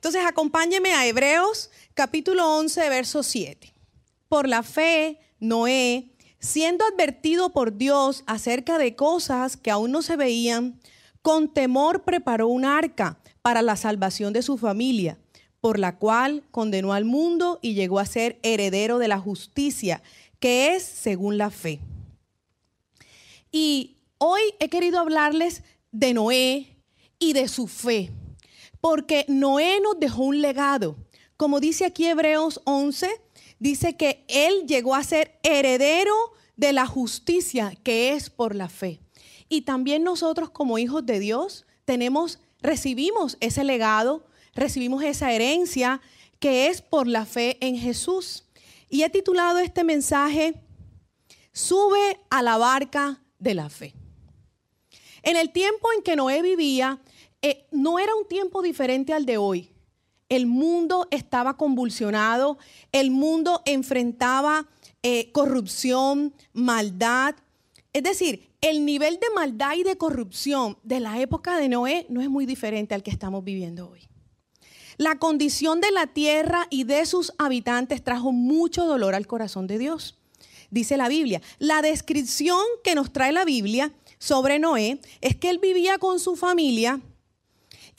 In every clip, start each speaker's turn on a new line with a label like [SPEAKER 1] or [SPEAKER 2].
[SPEAKER 1] Entonces acompáñeme a Hebreos capítulo 11, verso 7. Por la fe, Noé, siendo advertido por Dios acerca de cosas que aún no se veían, con temor preparó un arca para la salvación de su familia, por la cual condenó al mundo y llegó a ser heredero de la justicia, que es según la fe. Y hoy he querido hablarles de Noé y de su fe, porque Noé nos dejó un legado. Como dice aquí Hebreos 11, dice que él llegó a ser heredero de la justicia que es por la fe. Y también nosotros como hijos de Dios tenemos recibimos ese legado, recibimos esa herencia que es por la fe en Jesús. Y he titulado este mensaje Sube a la barca de la fe. En el tiempo en que Noé vivía, eh, no era un tiempo diferente al de hoy. El mundo estaba convulsionado, el mundo enfrentaba eh, corrupción, maldad. Es decir, el nivel de maldad y de corrupción de la época de Noé no es muy diferente al que estamos viviendo hoy. La condición de la tierra y de sus habitantes trajo mucho dolor al corazón de Dios. Dice la Biblia. La descripción que nos trae la Biblia sobre Noé es que él vivía con su familia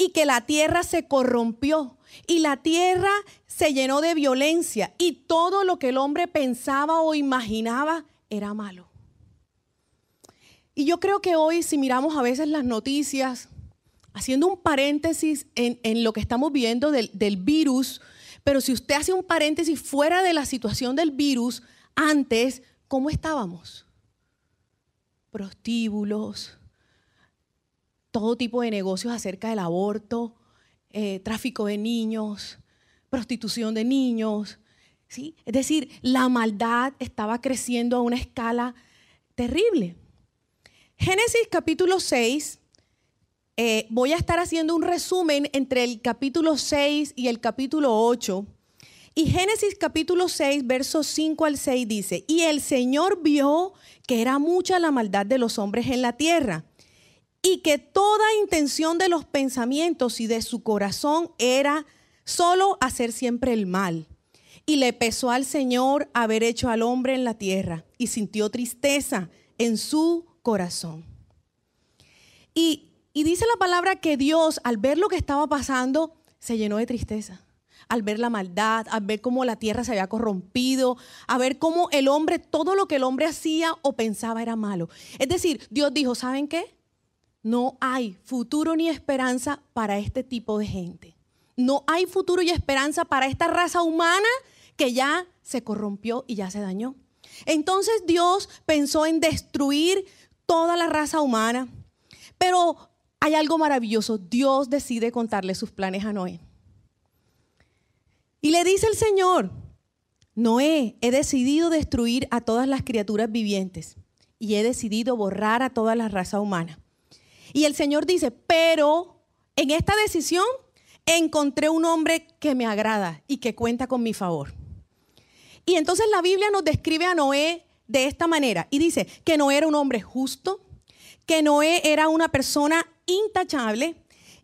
[SPEAKER 1] y que la tierra se corrompió y la tierra se llenó de violencia y todo lo que el hombre pensaba o imaginaba era malo. Y yo creo que hoy si miramos a veces las noticias, haciendo un paréntesis en, lo que estamos viendo del, del virus, pero si usted hace un paréntesis fuera de la situación del virus, antes, ¿cómo estábamos? Prostíbulos, todo tipo de negocios acerca del aborto, eh, tráfico de niños, prostitución de niños. ¿sí? Es decir, la maldad estaba creciendo a una escala terrible. Génesis capítulo 6, eh, voy a estar haciendo un resumen entre el capítulo 6 y el capítulo 8. Y Génesis capítulo 6, versos 5 al 6 dice, y el Señor vio que era mucha la maldad de los hombres en la tierra y que toda intención de los pensamientos y de su corazón era solo hacer siempre el mal. Y le pesó al Señor haber hecho al hombre en la tierra y sintió tristeza en su corazón. Y, dice la palabra que Dios, al ver lo que estaba pasando, se llenó de tristeza al ver la maldad, al ver cómo la tierra se había corrompido, a ver cómo el hombre, todo lo que el hombre hacía o pensaba era malo. Es decir, Dios dijo, ¿saben qué? No hay futuro ni esperanza para este tipo de gente. No hay futuro y esperanza para esta raza humana que ya se corrompió y ya se dañó. Entonces Dios pensó en destruir toda la raza humana. Pero hay algo maravilloso. Dios decide contarle sus planes a Noé. Y le dice el Señor, Noé, he decidido destruir a todas las criaturas vivientes y he decidido borrar a toda la raza humana. Y el Señor dice, pero en esta decisión encontré un hombre que me agrada y que cuenta con mi favor. Y entonces la Biblia nos describe a Noé de esta manera y dice que Noé era un hombre justo, que Noé era una persona intachable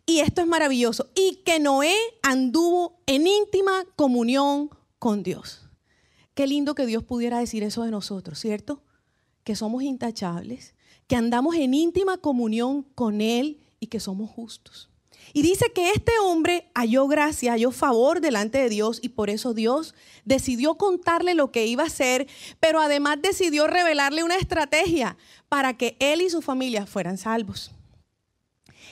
[SPEAKER 1] y esto es maravilloso, y que Noé anduvo en íntima comunión con Dios. Qué lindo que Dios pudiera decir eso de nosotros, ¿cierto? Que somos intachables, que andamos en íntima comunión con Él y que somos justos. Y dice que este hombre halló gracia, halló favor delante de Dios y por eso Dios decidió contarle lo que iba a hacer, pero además decidió revelarle una estrategia para que él y su familia fueran salvos.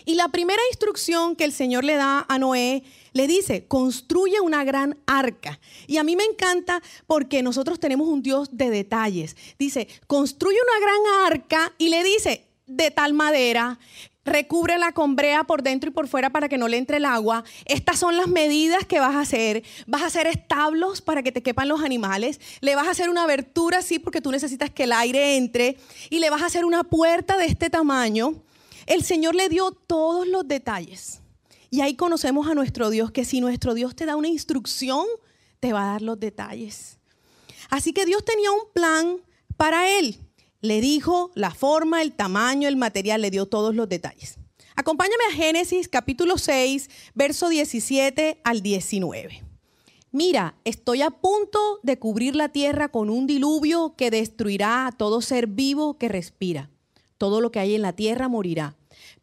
[SPEAKER 1] Y la primera instrucción que el Señor le da a Noé, le dice, construye una gran arca. Y a mí me encanta porque nosotros tenemos un Dios de detalles. Dice, construye una gran arca y le dice, de tal madera, recúbrela con brea por dentro y por fuera para que no le entre el agua. Estas son las medidas que vas a hacer. Vas a hacer establos para que te quepan los animales. Le vas a hacer una abertura así porque tú necesitas que el aire entre. Y le vas a hacer una puerta de este tamaño. El Señor le dio todos los detalles. Y ahí conocemos a nuestro Dios, que si nuestro Dios te da una instrucción, te va a dar los detalles. Así que Dios tenía un plan para él. Le dijo la forma, el tamaño, el material, le dio todos los detalles. Acompáñame a Génesis capítulo 6, verso 17 al 19. Mira, estoy a punto de cubrir la tierra con un diluvio que destruirá a todo ser vivo que respira. Todo lo que hay en la tierra morirá.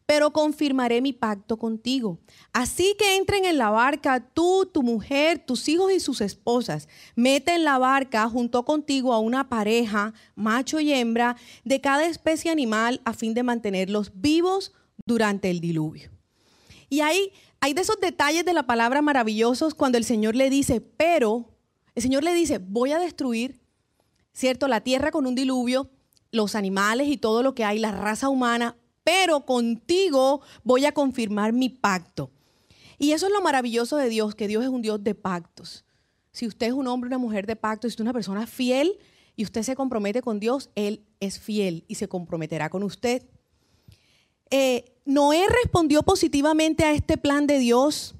[SPEAKER 1] Pero confirmaré mi pacto contigo. Así que entren en la barca tú, tu mujer, tus hijos y sus esposas. Mete en la barca junto contigo a una pareja, macho y hembra, de cada especie animal a fin de mantenerlos vivos durante el diluvio. Y ahí hay de esos detalles de la palabra maravillosos cuando el Señor le dice, pero, el Señor le dice, voy a destruir, ¿cierto? La tierra con un diluvio, los animales y todo lo que hay, la raza humana, pero contigo voy a confirmar mi pacto. Y eso es lo maravilloso de Dios, que Dios es un Dios de pactos. Si usted es un hombre, una mujer de pactos, si usted es una persona fiel y usted se compromete con Dios, Él es fiel y se comprometerá con usted. Eh, Noé respondió positivamente a este plan de Dios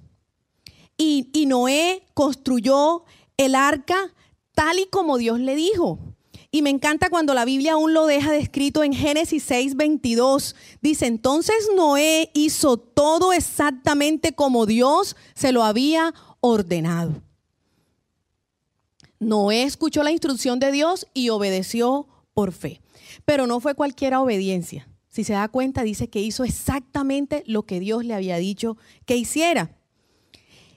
[SPEAKER 1] y, y Noé construyó el arca tal y como Dios le dijo. Y me encanta cuando la Biblia aún lo deja descrito en Génesis 6, 22. Dice, entonces Noé hizo todo exactamente como Dios se lo había ordenado. Noé escuchó la instrucción de Dios y obedeció por fe. Pero no fue cualquier obediencia si se da cuenta, dice que hizo exactamente lo que Dios le había dicho que hiciera.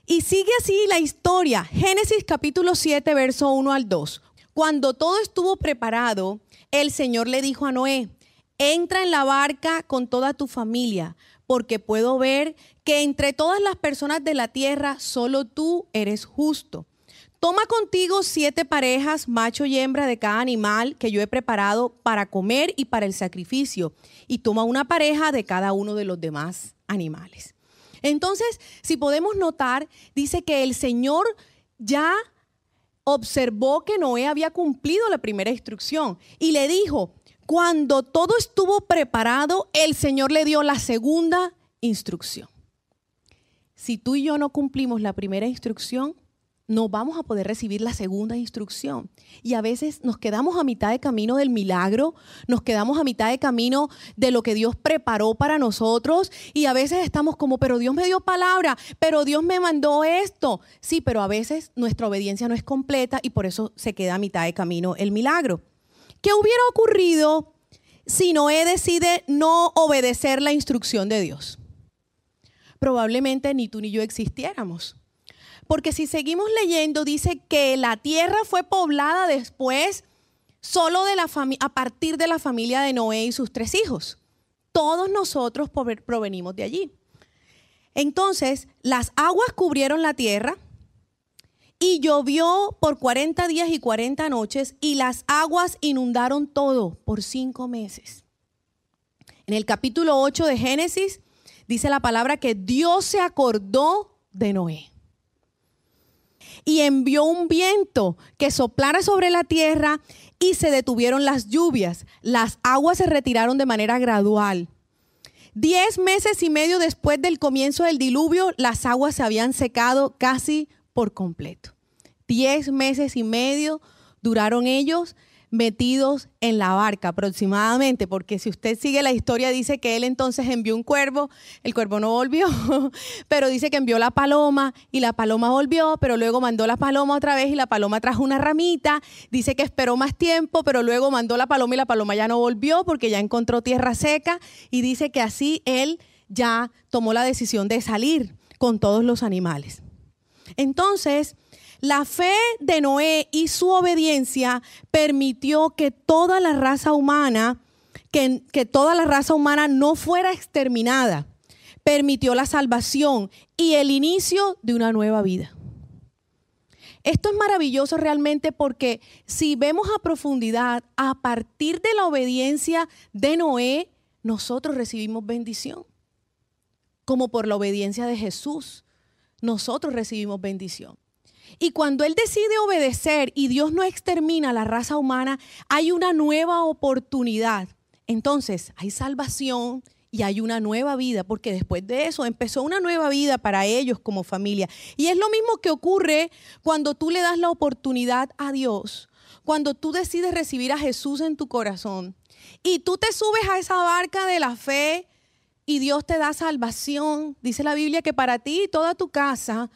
[SPEAKER 1] Y sigue así la historia. Génesis capítulo 7, verso 1 al 2. Cuando todo estuvo preparado, el Señor le dijo a Noé, entra en la barca con toda tu familia, porque puedo ver que entre todas las personas de la tierra solo tú eres justo. Toma contigo siete parejas, macho y hembra de cada animal que yo he preparado para comer y para el sacrificio, y toma una pareja de cada uno de los demás animales. Entonces, si podemos notar, dice que el Señor ya observó que Noé había cumplido la primera instrucción y le dijo, cuando todo estuvo preparado, el Señor le dio la segunda instrucción. Si tú y yo no cumplimos la primera instrucción, no vamos a poder recibir la segunda instrucción. Y a veces nos quedamos a mitad de camino del milagro, nos quedamos a mitad de camino de lo que Dios preparó para nosotros y a veces estamos como, pero Dios me dio palabra, pero Dios me mandó esto. Sí, pero a veces nuestra obediencia no es completa y por eso se queda a mitad de camino el milagro. ¿Qué hubiera ocurrido si Noé decide no obedecer la instrucción de Dios? Probablemente ni tú ni yo existiéramos porque si seguimos leyendo, dice que la tierra fue poblada después solo de la a partir de la familia de Noé y sus tres hijos. Todos nosotros provenimos de allí. Entonces, las aguas cubrieron la tierra y llovió por 40 días y 40 noches y las aguas inundaron todo por cinco meses. En el capítulo 8 de Génesis dice la palabra que Dios se acordó de Noé y envió un viento que soplara sobre la tierra y se detuvieron las lluvias. Las aguas se retiraron de manera gradual. Diez meses y medio después del comienzo del diluvio, las aguas se habían secado casi por completo. Diez meses y medio duraron ellos metidos en la barca aproximadamente, porque si usted sigue la historia dice que él entonces envió un cuervo, el cuervo no volvió, pero dice que envió la paloma y la paloma volvió, pero luego mandó la paloma otra vez y la paloma trajo una ramita, dice que esperó más tiempo, pero luego mandó la paloma y la paloma ya no volvió porque ya encontró tierra seca y dice que así él ya tomó la decisión de salir con todos los animales. Entonces, la fe de Noé y su obediencia permitió que toda la raza humana, que, que, toda la raza humana no fuera exterminada. Permitió la salvación y el inicio de una nueva vida. Esto es maravilloso realmente porque si vemos a profundidad, a partir de la obediencia de Noé, nosotros recibimos bendición. Como por la obediencia de Jesús, nosotros recibimos bendición. Y cuando Él decide obedecer y Dios no extermina a la raza humana, hay una nueva oportunidad. Entonces, hay salvación y hay una nueva vida, porque después de eso empezó una nueva vida para ellos como familia. Y es lo mismo que ocurre cuando tú le das la oportunidad a Dios, cuando tú decides recibir a Jesús en tu corazón y tú te subes a esa barca de la fe y Dios te da salvación. Dice la Biblia que para ti y toda tu casa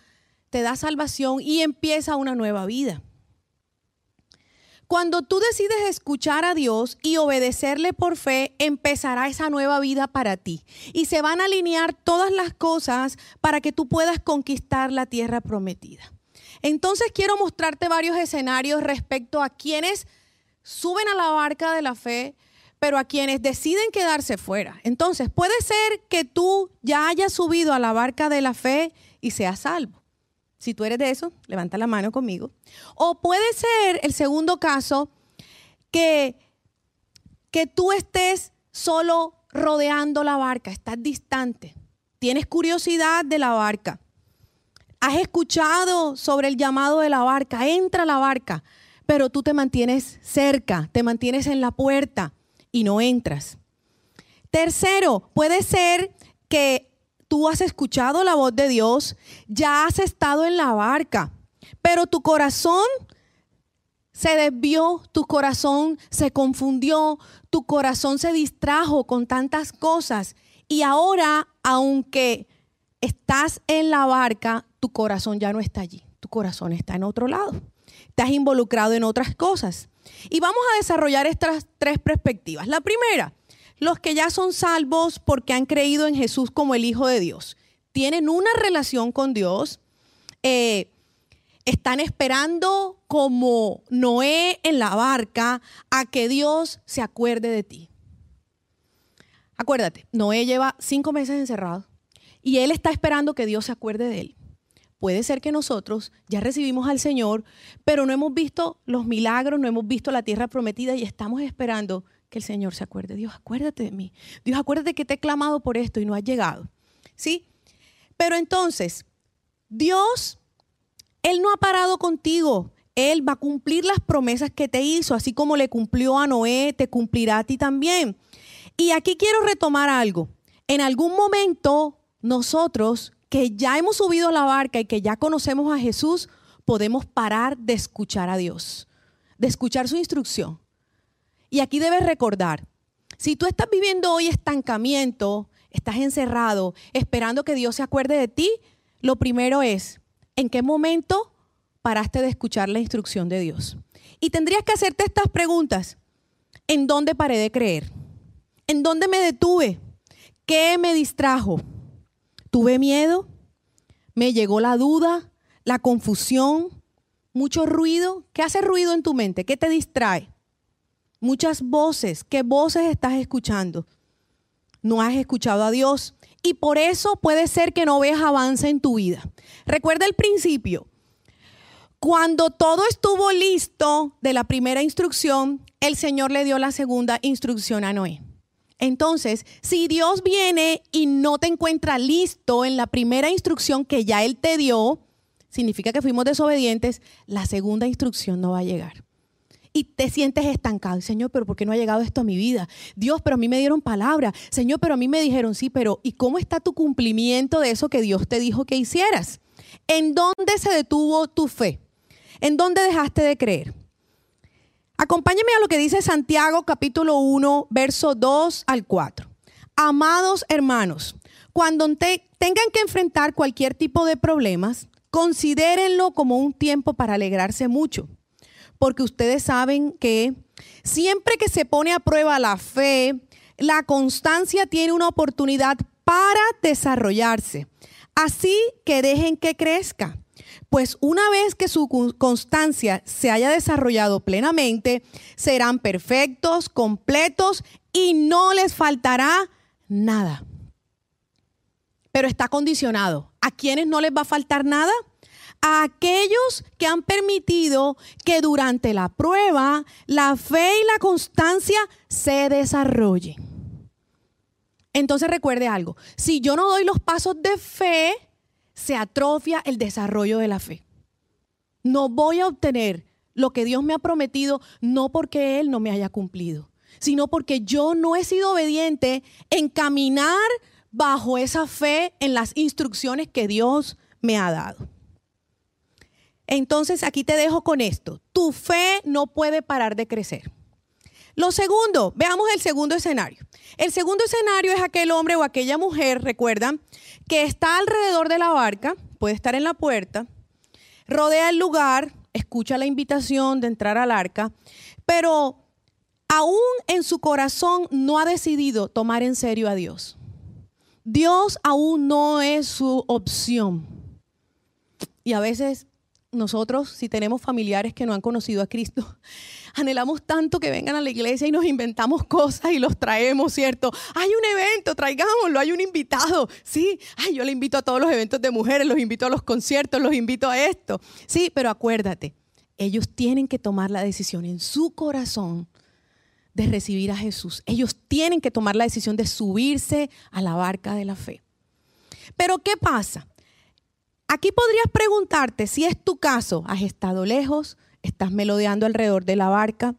[SPEAKER 1] te da salvación y empieza una nueva vida. Cuando tú decides escuchar a Dios y obedecerle por fe, empezará esa nueva vida para ti. Y se van a alinear todas las cosas para que tú puedas conquistar la tierra prometida. Entonces quiero mostrarte varios escenarios respecto a quienes suben a la barca de la fe, pero a quienes deciden quedarse fuera. Entonces puede ser que tú ya hayas subido a la barca de la fe y seas salvo. Si tú eres de eso, levanta la mano conmigo. O puede ser el segundo caso que, que tú estés solo rodeando la barca, estás distante, tienes curiosidad de la barca, has escuchado sobre el llamado de la barca, entra a la barca, pero tú te mantienes cerca, te mantienes en la puerta y no entras. Tercero, puede ser que tú has escuchado la voz de Dios, ya has estado en la barca, pero tu corazón se desvió, tu corazón se confundió, tu corazón se distrajo con tantas cosas y ahora, aunque estás en la barca, tu corazón ya no está allí, tu corazón está en otro lado, estás involucrado en otras cosas. Y vamos a desarrollar estas tres perspectivas. La primera, los que ya son salvos porque han creído en Jesús como el Hijo de Dios. Tienen una relación con Dios. Eh, están esperando como Noé en la barca a que Dios se acuerde de ti. Acuérdate, Noé lleva cinco meses encerrado y él está esperando que Dios se acuerde de él. Puede ser que nosotros ya recibimos al Señor, pero no hemos visto los milagros, no hemos visto la tierra prometida y estamos esperando que el Señor se acuerde. Dios, acuérdate de mí. Dios, acuérdate que te he clamado por esto y no has llegado. ¿Sí? Pero entonces, Dios, Él no ha parado contigo. Él va a cumplir las promesas que te hizo, así como le cumplió a Noé, te cumplirá a ti también. Y aquí quiero retomar algo. En algún momento, nosotros que ya hemos subido a la barca y que ya conocemos a Jesús, podemos parar de escuchar a Dios, de escuchar su instrucción. Y aquí debes recordar, si tú estás viviendo hoy estancamiento, estás encerrado, esperando que Dios se acuerde de ti, lo primero es, ¿en qué momento paraste de escuchar la instrucción de Dios? Y tendrías que hacerte estas preguntas. ¿En dónde paré de creer? ¿En dónde me detuve? ¿Qué me distrajo? ¿Tuve miedo? ¿Me llegó la duda? ¿La confusión? ¿Mucho ruido? ¿Qué hace ruido en tu mente? ¿Qué te distrae? Muchas voces. ¿Qué voces estás escuchando? No has escuchado a Dios y por eso puede ser que no veas avance en tu vida. Recuerda el principio. Cuando todo estuvo listo de la primera instrucción, el Señor le dio la segunda instrucción a Noé. Entonces, si Dios viene y no te encuentra listo en la primera instrucción que ya Él te dio, significa que fuimos desobedientes, la segunda instrucción no va a llegar y te sientes estancado. Señor, pero ¿por qué no ha llegado esto a mi vida? Dios, pero a mí me dieron palabra. Señor, pero a mí me dijeron sí, pero ¿y cómo está tu cumplimiento de eso que Dios te dijo que hicieras? ¿En dónde se detuvo tu fe? ¿En dónde dejaste de creer? Acompáñame a lo que dice Santiago capítulo 1, verso 2 al 4. Amados hermanos, cuando tengan que enfrentar cualquier tipo de problemas, considérenlo como un tiempo para alegrarse mucho porque ustedes saben que siempre que se pone a prueba la fe, la constancia tiene una oportunidad para desarrollarse. Así que dejen que crezca. Pues una vez que su constancia se haya desarrollado plenamente, serán perfectos, completos y no les faltará nada. Pero está condicionado. ¿A quiénes no les va a faltar nada? A aquellos que han permitido que durante la prueba la fe y la constancia se desarrollen. Entonces recuerde algo, si yo no doy los pasos de fe, se atrofia el desarrollo de la fe. No voy a obtener lo que Dios me ha prometido, no porque Él no me haya cumplido, sino porque yo no he sido obediente en caminar bajo esa fe en las instrucciones que Dios me ha dado. Entonces aquí te dejo con esto. Tu fe no puede parar de crecer. Lo segundo, veamos el segundo escenario. El segundo escenario es aquel hombre o aquella mujer, recuerdan, que está alrededor de la barca, puede estar en la puerta, rodea el lugar, escucha la invitación de entrar al arca, pero aún en su corazón no ha decidido tomar en serio a Dios. Dios aún no es su opción. Y a veces nosotros, si tenemos familiares que no han conocido a Cristo, anhelamos tanto que vengan a la iglesia y nos inventamos cosas y los traemos, ¿cierto? Hay un evento, traigámoslo, hay un invitado. Sí, ay, yo le invito a todos los eventos de mujeres, los invito a los conciertos, los invito a esto. Sí, pero acuérdate, ellos tienen que tomar la decisión en su corazón de recibir a Jesús. Ellos tienen que tomar la decisión de subirse a la barca de la fe. Pero ¿qué pasa? Aquí podrías preguntarte si es tu caso, has estado lejos, estás melodeando alrededor de la barca,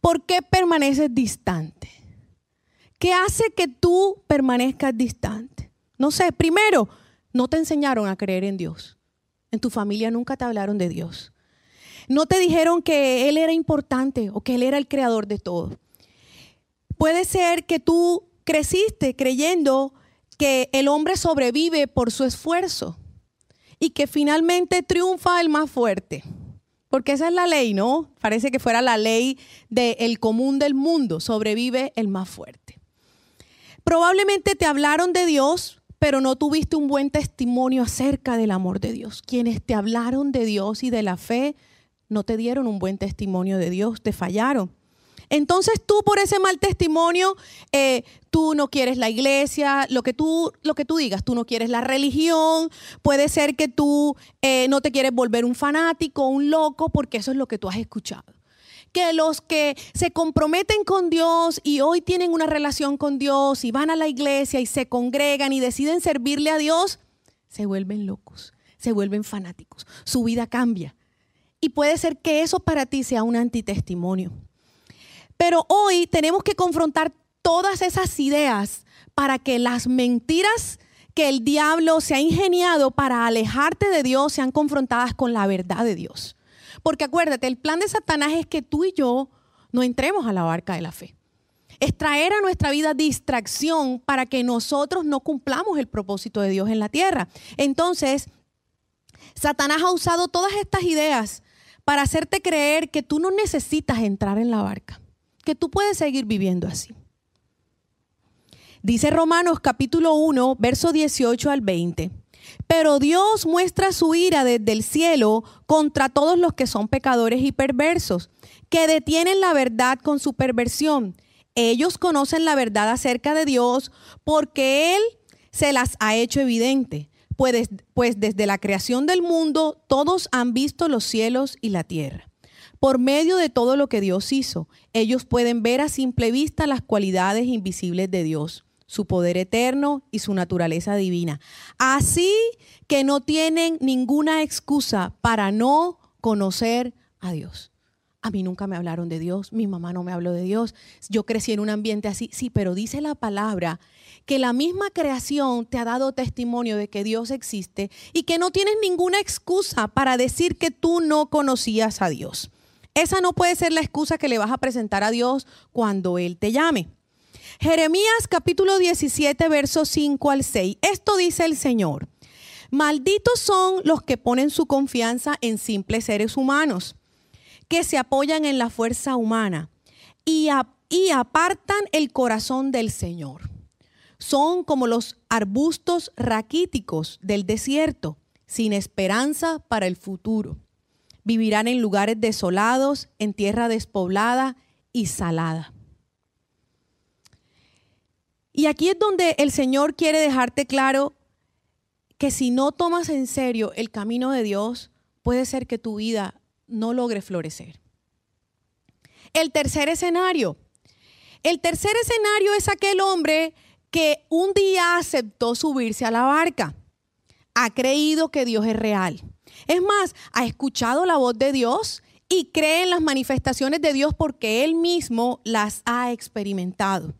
[SPEAKER 1] ¿por qué permaneces distante? ¿Qué hace que tú permanezcas distante? No sé, primero, no te enseñaron a creer en Dios. En tu familia nunca te hablaron de Dios. No te dijeron que Él era importante o que Él era el creador de todo. Puede ser que tú creciste creyendo que el hombre sobrevive por su esfuerzo y que finalmente triunfa el más fuerte. Porque esa es la ley, ¿no? Parece que fuera la ley del común del mundo, sobrevive el más fuerte. Probablemente te hablaron de Dios, pero no tuviste un buen testimonio acerca del amor de Dios. Quienes te hablaron de Dios y de la fe, no te dieron un buen testimonio de Dios, te fallaron. Entonces tú por ese mal testimonio, eh, tú no quieres la iglesia, lo que, tú, lo que tú digas, tú no quieres la religión, puede ser que tú eh, no te quieres volver un fanático, un loco, porque eso es lo que tú has escuchado. Que los que se comprometen con Dios y hoy tienen una relación con Dios y van a la iglesia y se congregan y deciden servirle a Dios, se vuelven locos, se vuelven fanáticos, su vida cambia. Y puede ser que eso para ti sea un antitestimonio. Pero hoy tenemos que confrontar todas esas ideas para que las mentiras que el diablo se ha ingeniado para alejarte de Dios sean confrontadas con la verdad de Dios. Porque acuérdate, el plan de Satanás es que tú y yo no entremos a la barca de la fe. Es traer a nuestra vida distracción para que nosotros no cumplamos el propósito de Dios en la tierra. Entonces, Satanás ha usado todas estas ideas para hacerte creer que tú no necesitas entrar en la barca que tú puedes seguir viviendo así. Dice Romanos capítulo 1, verso 18 al 20. Pero Dios muestra su ira desde el cielo contra todos los que son pecadores y perversos, que detienen la verdad con su perversión. Ellos conocen la verdad acerca de Dios porque Él se las ha hecho evidente, pues, pues desde la creación del mundo todos han visto los cielos y la tierra por medio de todo lo que Dios hizo, ellos pueden ver a simple vista las cualidades invisibles de Dios, su poder eterno y su naturaleza divina. Así que no tienen ninguna excusa para no conocer a Dios. A mí nunca me hablaron de Dios, mi mamá no me habló de Dios, yo crecí en un ambiente así, sí, pero dice la palabra que la misma creación te ha dado testimonio de que Dios existe y que no tienes ninguna excusa para decir que tú no conocías a Dios. Esa no puede ser la excusa que le vas a presentar a Dios cuando Él te llame. Jeremías capítulo 17, versos 5 al 6. Esto dice el Señor. Malditos son los que ponen su confianza en simples seres humanos, que se apoyan en la fuerza humana y, y apartan el corazón del Señor. Son como los arbustos raquíticos del desierto, sin esperanza para el futuro vivirán en lugares desolados, en tierra despoblada y salada. Y aquí es donde el Señor quiere dejarte claro que si no tomas en serio el camino de Dios, puede ser que tu vida no logre florecer. El tercer escenario. El tercer escenario es aquel hombre que un día aceptó subirse a la barca. Ha creído que Dios es real es más, ha escuchado la voz de Dios y cree en las manifestaciones de Dios porque él mismo las ha experimentado.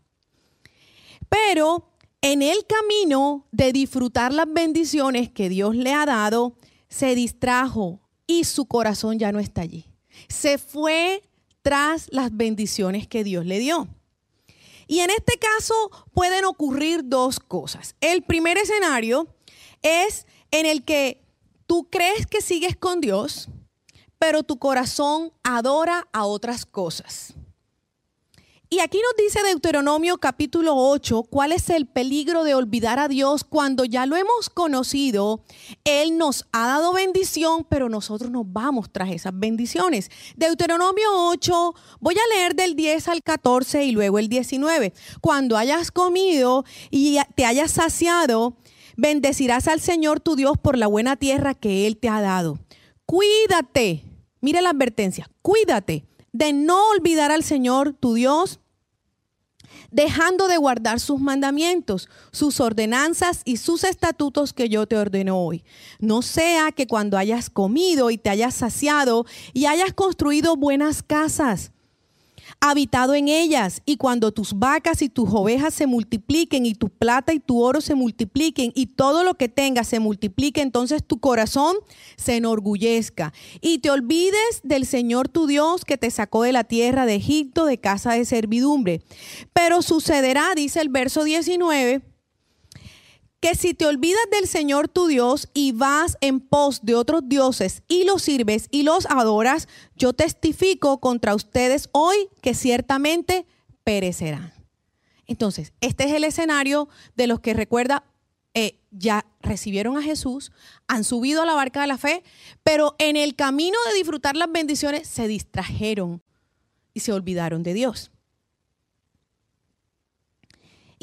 [SPEAKER 1] Pero en el camino de disfrutar las bendiciones que Dios le ha dado, se distrajo y su corazón ya no está allí. Se fue tras las bendiciones que Dios le dio. Y en este caso pueden ocurrir dos cosas. El primer escenario es en el que tú crees que sigues con Dios, pero tu corazón adora a otras cosas. Y aquí nos dice Deuteronomio capítulo 8 cuál es el peligro de olvidar a Dios cuando ya lo hemos conocido. Él nos ha dado bendición, pero nosotros nos vamos tras esas bendiciones. Deuteronomio 8, voy a leer del 10 al 14 y luego el 19. Cuando hayas comido y te hayas saciado, bendecirás al Señor tu Dios por la buena tierra que Él te ha dado. Cuídate, mire la advertencia, cuídate de no olvidar al Señor tu Dios dejando de guardar sus mandamientos, sus ordenanzas y sus estatutos que yo te ordeno hoy. No sea que cuando hayas comido y te hayas saciado y hayas construido buenas casas, habitado en ellas. Y cuando tus vacas y tus ovejas se multipliquen y tu plata y tu oro se multipliquen y todo lo que tengas se multiplique, entonces tu corazón se enorgullezca y te olvides del Señor tu Dios que te sacó de la tierra de Egipto de casa de servidumbre. Pero sucederá, dice el verso 19, que si te olvidas del Señor tu Dios y vas en pos de otros dioses y los sirves y los adoras, yo testifico contra ustedes hoy que ciertamente perecerán. Entonces, este es el escenario de los que recuerda, eh, ya recibieron a Jesús, han subido a la barca de la fe, pero en el camino de disfrutar las bendiciones se distrajeron y se olvidaron de Dios.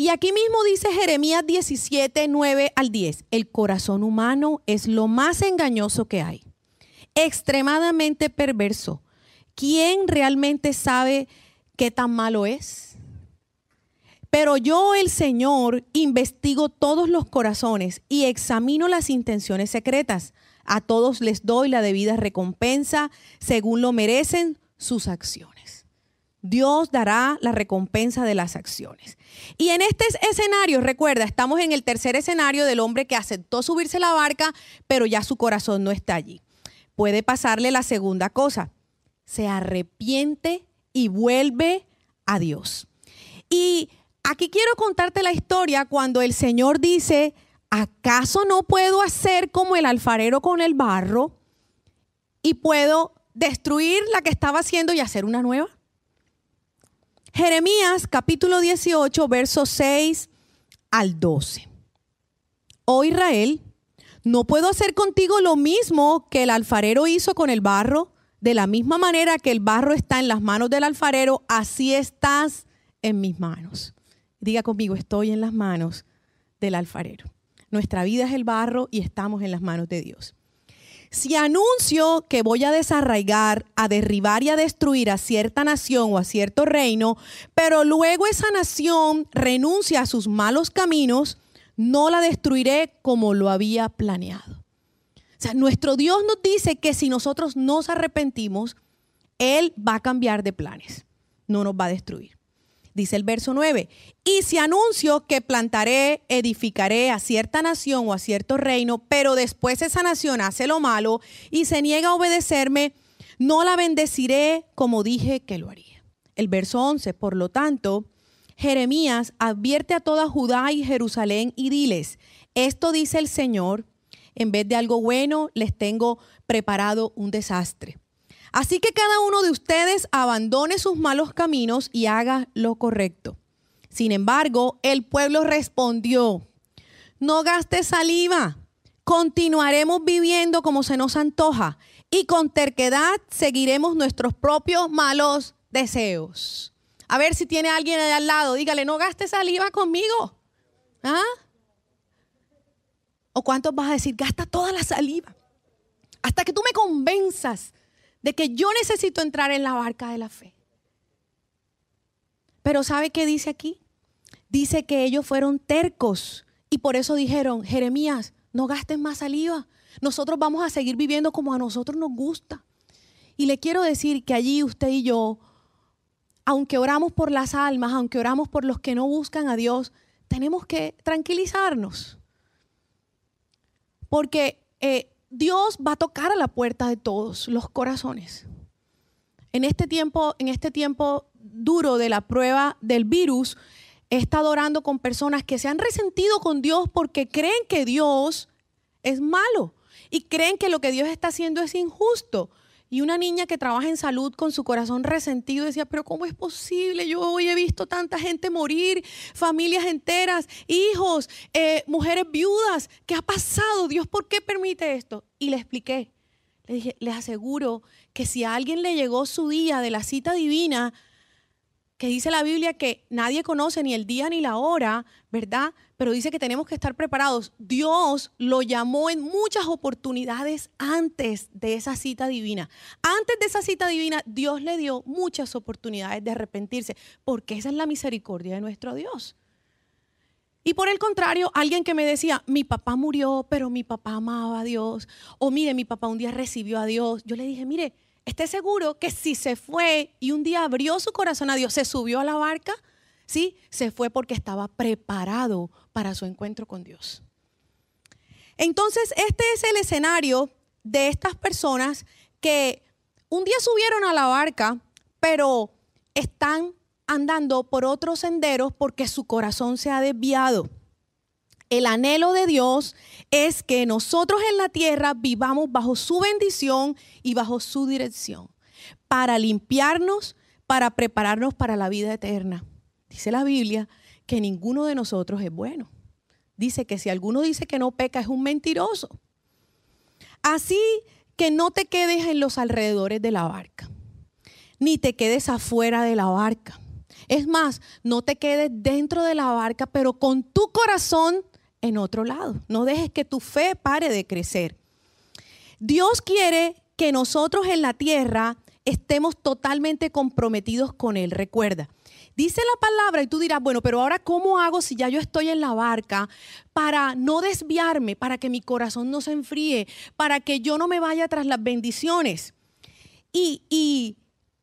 [SPEAKER 1] Y aquí mismo dice Jeremías 17, 9 al 10, el corazón humano es lo más engañoso que hay, extremadamente perverso. ¿Quién realmente sabe qué tan malo es? Pero yo, el Señor, investigo todos los corazones y examino las intenciones secretas. A todos les doy la debida recompensa según lo merecen sus acciones. Dios dará la recompensa de las acciones. Y en este escenario, recuerda, estamos en el tercer escenario del hombre que aceptó subirse la barca, pero ya su corazón no está allí. Puede pasarle la segunda cosa, se arrepiente y vuelve a Dios. Y aquí quiero contarte la historia cuando el Señor dice, ¿acaso no puedo hacer como el alfarero con el barro y puedo destruir la que estaba haciendo y hacer una nueva? Jeremías capítulo 18, versos 6 al 12. Oh Israel, ¿no puedo hacer contigo lo mismo que el alfarero hizo con el barro? De la misma manera que el barro está en las manos del alfarero, así estás en mis manos. Diga conmigo, estoy en las manos del alfarero. Nuestra vida es el barro y estamos en las manos de Dios. Si anuncio que voy a desarraigar, a derribar y a destruir a cierta nación o a cierto reino, pero luego esa nación renuncia a sus malos caminos, no la destruiré como lo había planeado. O sea, nuestro Dios nos dice que si nosotros nos arrepentimos, Él va a cambiar de planes, no nos va a destruir. Dice el verso 9, y si anuncio que plantaré, edificaré a cierta nación o a cierto reino, pero después esa nación hace lo malo y se niega a obedecerme, no la bendeciré como dije que lo haría. El verso 11, por lo tanto, Jeremías advierte a toda Judá y Jerusalén y diles, esto dice el Señor, en vez de algo bueno les tengo preparado un desastre. Así que cada uno de ustedes abandone sus malos caminos y haga lo correcto. Sin embargo, el pueblo respondió, no gaste saliva, continuaremos viviendo como se nos antoja y con terquedad seguiremos nuestros propios malos deseos. A ver si tiene alguien allá al lado, dígale, no gaste saliva conmigo. ¿Ah? ¿O cuántos vas a decir, gasta toda la saliva? Hasta que tú me convenzas de que yo necesito entrar en la barca de la fe. Pero ¿sabe qué dice aquí? Dice que ellos fueron tercos y por eso dijeron, Jeremías, no gastes más saliva. Nosotros vamos a seguir viviendo como a nosotros nos gusta. Y le quiero decir que allí usted y yo, aunque oramos por las almas, aunque oramos por los que no buscan a Dios, tenemos que tranquilizarnos. Porque eh, Dios va a tocar a la puerta de todos los corazones. en este tiempo, en este tiempo duro de la prueba del virus, he estado orando con personas que se han resentido con Dios porque creen que Dios es malo y creen que lo que Dios está haciendo es injusto. Y una niña que trabaja en salud con su corazón resentido decía, pero ¿cómo es posible? Yo hoy he visto tanta gente morir, familias enteras, hijos, eh, mujeres viudas. ¿Qué ha pasado? Dios, ¿por qué permite esto? Y le expliqué. Le dije, les aseguro que si a alguien le llegó su día de la cita divina, que dice la Biblia que nadie conoce ni el día ni la hora, ¿verdad? Pero dice que tenemos que estar preparados. Dios lo llamó en muchas oportunidades antes de esa cita divina. Antes de esa cita divina, Dios le dio muchas oportunidades de arrepentirse, porque esa es la misericordia de nuestro Dios. Y por el contrario, alguien que me decía, mi papá murió, pero mi papá amaba a Dios. O mire, mi papá un día recibió a Dios. Yo le dije, mire, esté seguro que si se fue y un día abrió su corazón a Dios, se subió a la barca, sí, se fue porque estaba preparado para su encuentro con Dios. Entonces, este es el escenario de estas personas que un día subieron a la barca, pero están andando por otros senderos porque su corazón se ha desviado el anhelo de Dios es que nosotros en la tierra vivamos bajo su bendición y bajo su dirección, para limpiarnos, para prepararnos para la vida eterna. Dice la Biblia que ninguno de nosotros es bueno. Dice que si alguno dice que no peca es un mentiroso. Así que no te quedes en los alrededores de la barca, ni te quedes afuera de la barca. Es más, no te quedes dentro de la barca, pero con tu corazón en otro lado. No dejes que tu fe pare de crecer. Dios quiere que nosotros en la tierra estemos totalmente comprometidos con Él. Recuerda, dice la palabra y tú dirás, bueno, pero ahora ¿cómo hago si ya yo estoy en la barca para no desviarme, para que mi corazón no se enfríe, para que yo no me vaya tras las bendiciones? Y, y,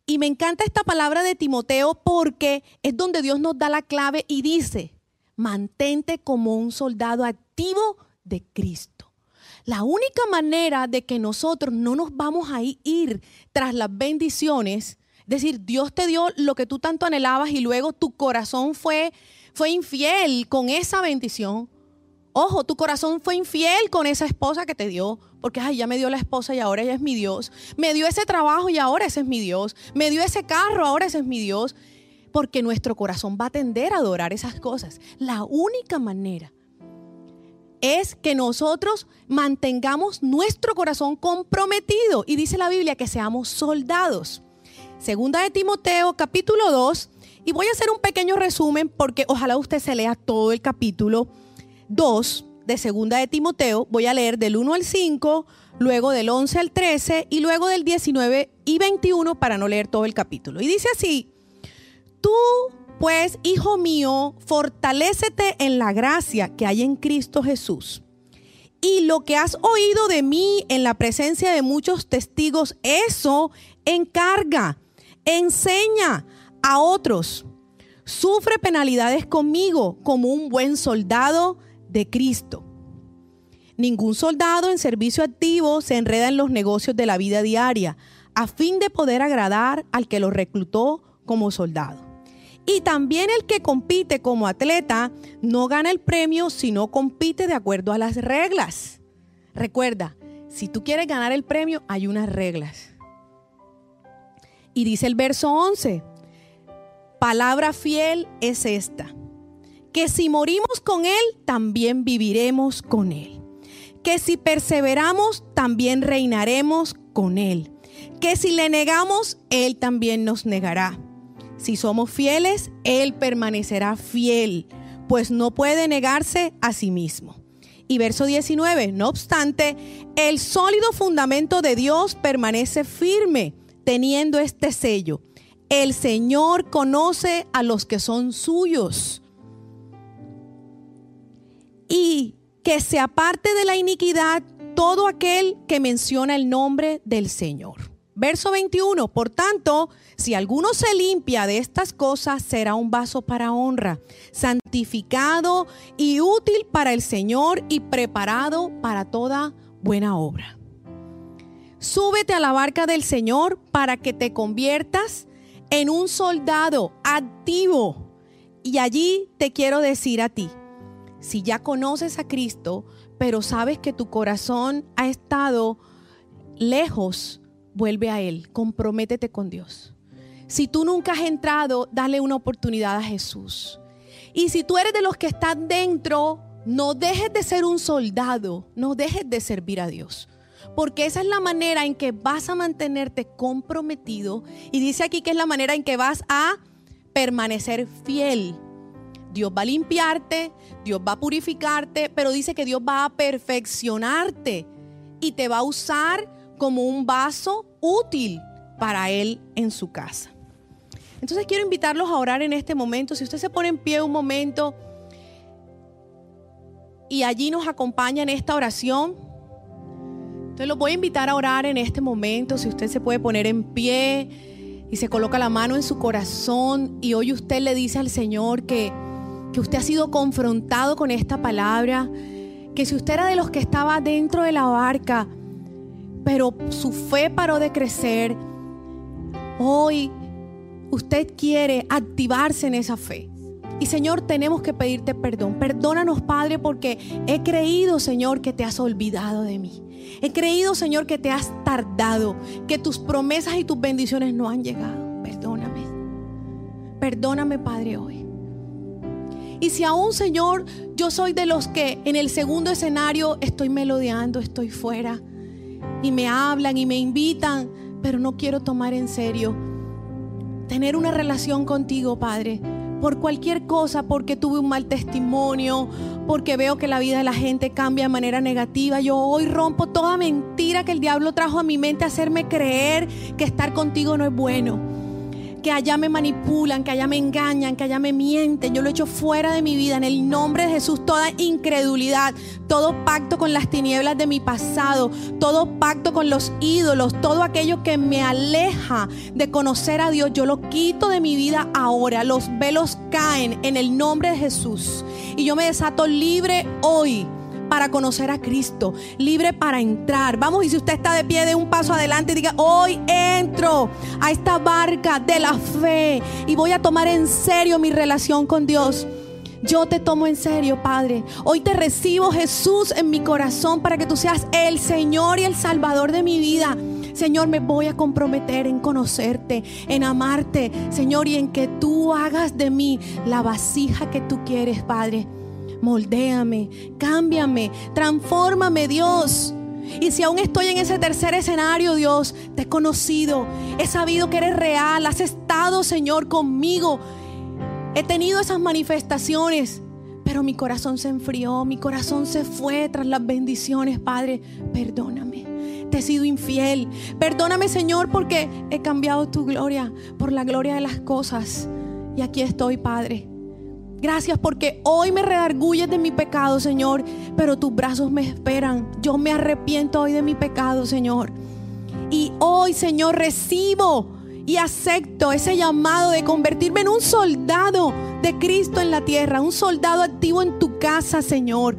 [SPEAKER 1] y me encanta esta palabra de Timoteo porque es donde Dios nos da la clave y dice, mantente como un soldado activo de Cristo. La única manera de que nosotros no nos vamos a ir tras las bendiciones, es decir, Dios te dio lo que tú tanto anhelabas y luego tu corazón fue, fue infiel con esa bendición. Ojo, tu corazón fue infiel con esa esposa que te dio, porque ay, ya me dio la esposa y ahora ella es mi Dios. Me dio ese trabajo y ahora ese es mi Dios. Me dio ese carro, ahora ese es mi Dios porque nuestro corazón va a tender a adorar esas cosas. La única manera es que nosotros mantengamos nuestro corazón comprometido. Y dice la Biblia que seamos soldados. Segunda de Timoteo, capítulo 2. Y voy a hacer un pequeño resumen porque ojalá usted se lea todo el capítulo 2 de Segunda de Timoteo. Voy a leer del 1 al 5, luego del 11 al 13 y luego del 19 y 21 para no leer todo el capítulo. Y dice así, Tú, pues, hijo mío, fortalécete en la gracia que hay en Cristo Jesús. Y lo que has oído de mí en la presencia de muchos testigos, eso encarga, enseña a otros. Sufre penalidades conmigo como un buen soldado de Cristo. Ningún soldado en servicio activo se enreda en los negocios de la vida diaria a fin de poder agradar al que lo reclutó como soldado. Y también el que compite como atleta no gana el premio si no compite de acuerdo a las reglas. Recuerda, si tú quieres ganar el premio, hay unas reglas. Y dice el verso 11, palabra fiel es esta, que si morimos con Él, también viviremos con Él. Que si perseveramos, también reinaremos con Él. Que si le negamos, Él también nos negará si somos fieles, Él permanecerá fiel, pues no puede negarse a sí mismo. Y verso 19, no obstante, el sólido fundamento de Dios permanece firme, teniendo este sello. El Señor conoce a los que son suyos. Y que se aparte de la iniquidad todo aquel que menciona el nombre del Señor. Verso 21, por tanto, si alguno se limpia de estas cosas, será un vaso para honra, santificado y útil para el Señor y preparado para toda buena obra. súbete a la barca del Señor para que te conviertas en un soldado activo. Y allí te quiero decir a ti, si ya conoces a Cristo, pero sabes que tu corazón ha estado lejos, vuelve a Él, comprométete con Dios. Si tú nunca has entrado, dale una oportunidad a Jesús. Y si tú eres de los que están dentro, no dejes de ser un soldado, no dejes de servir a Dios. Porque esa es la manera en que vas a mantenerte comprometido. Y dice aquí que es la manera en que vas a permanecer fiel. Dios va a limpiarte, Dios va a purificarte, pero dice que Dios va a perfeccionarte y te va a usar como un vaso útil para Él en su casa. Entonces quiero invitarlos a orar en este momento. Si usted se pone en pie un momento y allí nos acompaña en esta oración, entonces los voy a invitar a orar en este momento. Si usted se puede poner en pie y se coloca la mano en su corazón y hoy usted le dice al Señor que, que usted ha sido confrontado con esta palabra, que si usted era de los que estaba dentro de la barca, pero su fe paró de crecer, hoy usted quiere activarse en esa fe. Y Señor, tenemos que pedirte perdón. Perdónanos, Padre, porque he creído, Señor, que te has olvidado de mí. He creído, Señor, que te has tardado, que tus promesas y tus bendiciones no han llegado. Perdóname. Perdóname, Padre, hoy. Y si aún, Señor, yo soy de los que en el segundo escenario estoy melodeando, estoy fuera, y me hablan y me invitan, pero no quiero tomar en serio tener una relación contigo, Padre, por cualquier cosa, porque tuve un mal testimonio, porque veo que la vida de la gente cambia de manera negativa. Yo hoy rompo toda mentira que el diablo trajo a mi mente hacerme creer que estar contigo no es bueno que allá me manipulan, que allá me engañan, que allá me mienten. Yo lo echo fuera de mi vida en el nombre de Jesús. Toda incredulidad, todo pacto con las tinieblas de mi pasado, todo pacto con los ídolos, todo aquello que me aleja de conocer a Dios, yo lo quito de mi vida ahora. Los velos caen en el nombre de Jesús. Y yo me desato libre hoy para conocer a Cristo, libre para entrar. Vamos, y si usted está de pie, de un paso adelante diga, hoy entro a esta barca de la fe y voy a tomar en serio mi relación con Dios. Yo te tomo en serio, Padre. Hoy te recibo, Jesús, en mi corazón para que tú seas el Señor y el Salvador de mi vida. Señor, me voy a comprometer en conocerte, en amarte, Señor, y en que tú hagas de mí la vasija que tú quieres, Padre moldéame, cámbiame, transfórmame, Dios. Y si aún estoy en ese tercer escenario, Dios, te he conocido, he sabido que eres real, has estado, Señor, conmigo. He tenido esas manifestaciones, pero mi corazón se enfrió, mi corazón se fue tras las bendiciones, Padre. Perdóname, te he sido infiel. Perdóname, Señor, porque he cambiado tu gloria por la gloria de las cosas. Y aquí estoy, Padre Gracias porque hoy me redarguyes de mi pecado, Señor, pero tus brazos me esperan. Yo me arrepiento hoy de mi pecado, Señor. Y hoy, Señor, recibo y acepto ese llamado de convertirme en un soldado de Cristo en la tierra, un soldado activo en tu casa, Señor.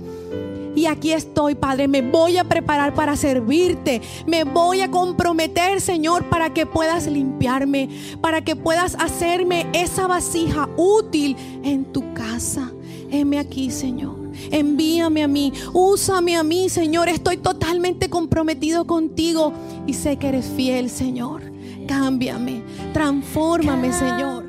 [SPEAKER 1] Y aquí estoy, Padre. Me voy a preparar para servirte. Me voy a comprometer, Señor, para que puedas limpiarme, para que puedas hacerme esa vasija útil en tu casa. Heme aquí, Señor. Envíame a mí, úsame a mí, Señor. Estoy totalmente comprometido contigo y sé que eres fiel, Señor. Cámbiame, transfórmame, Señor.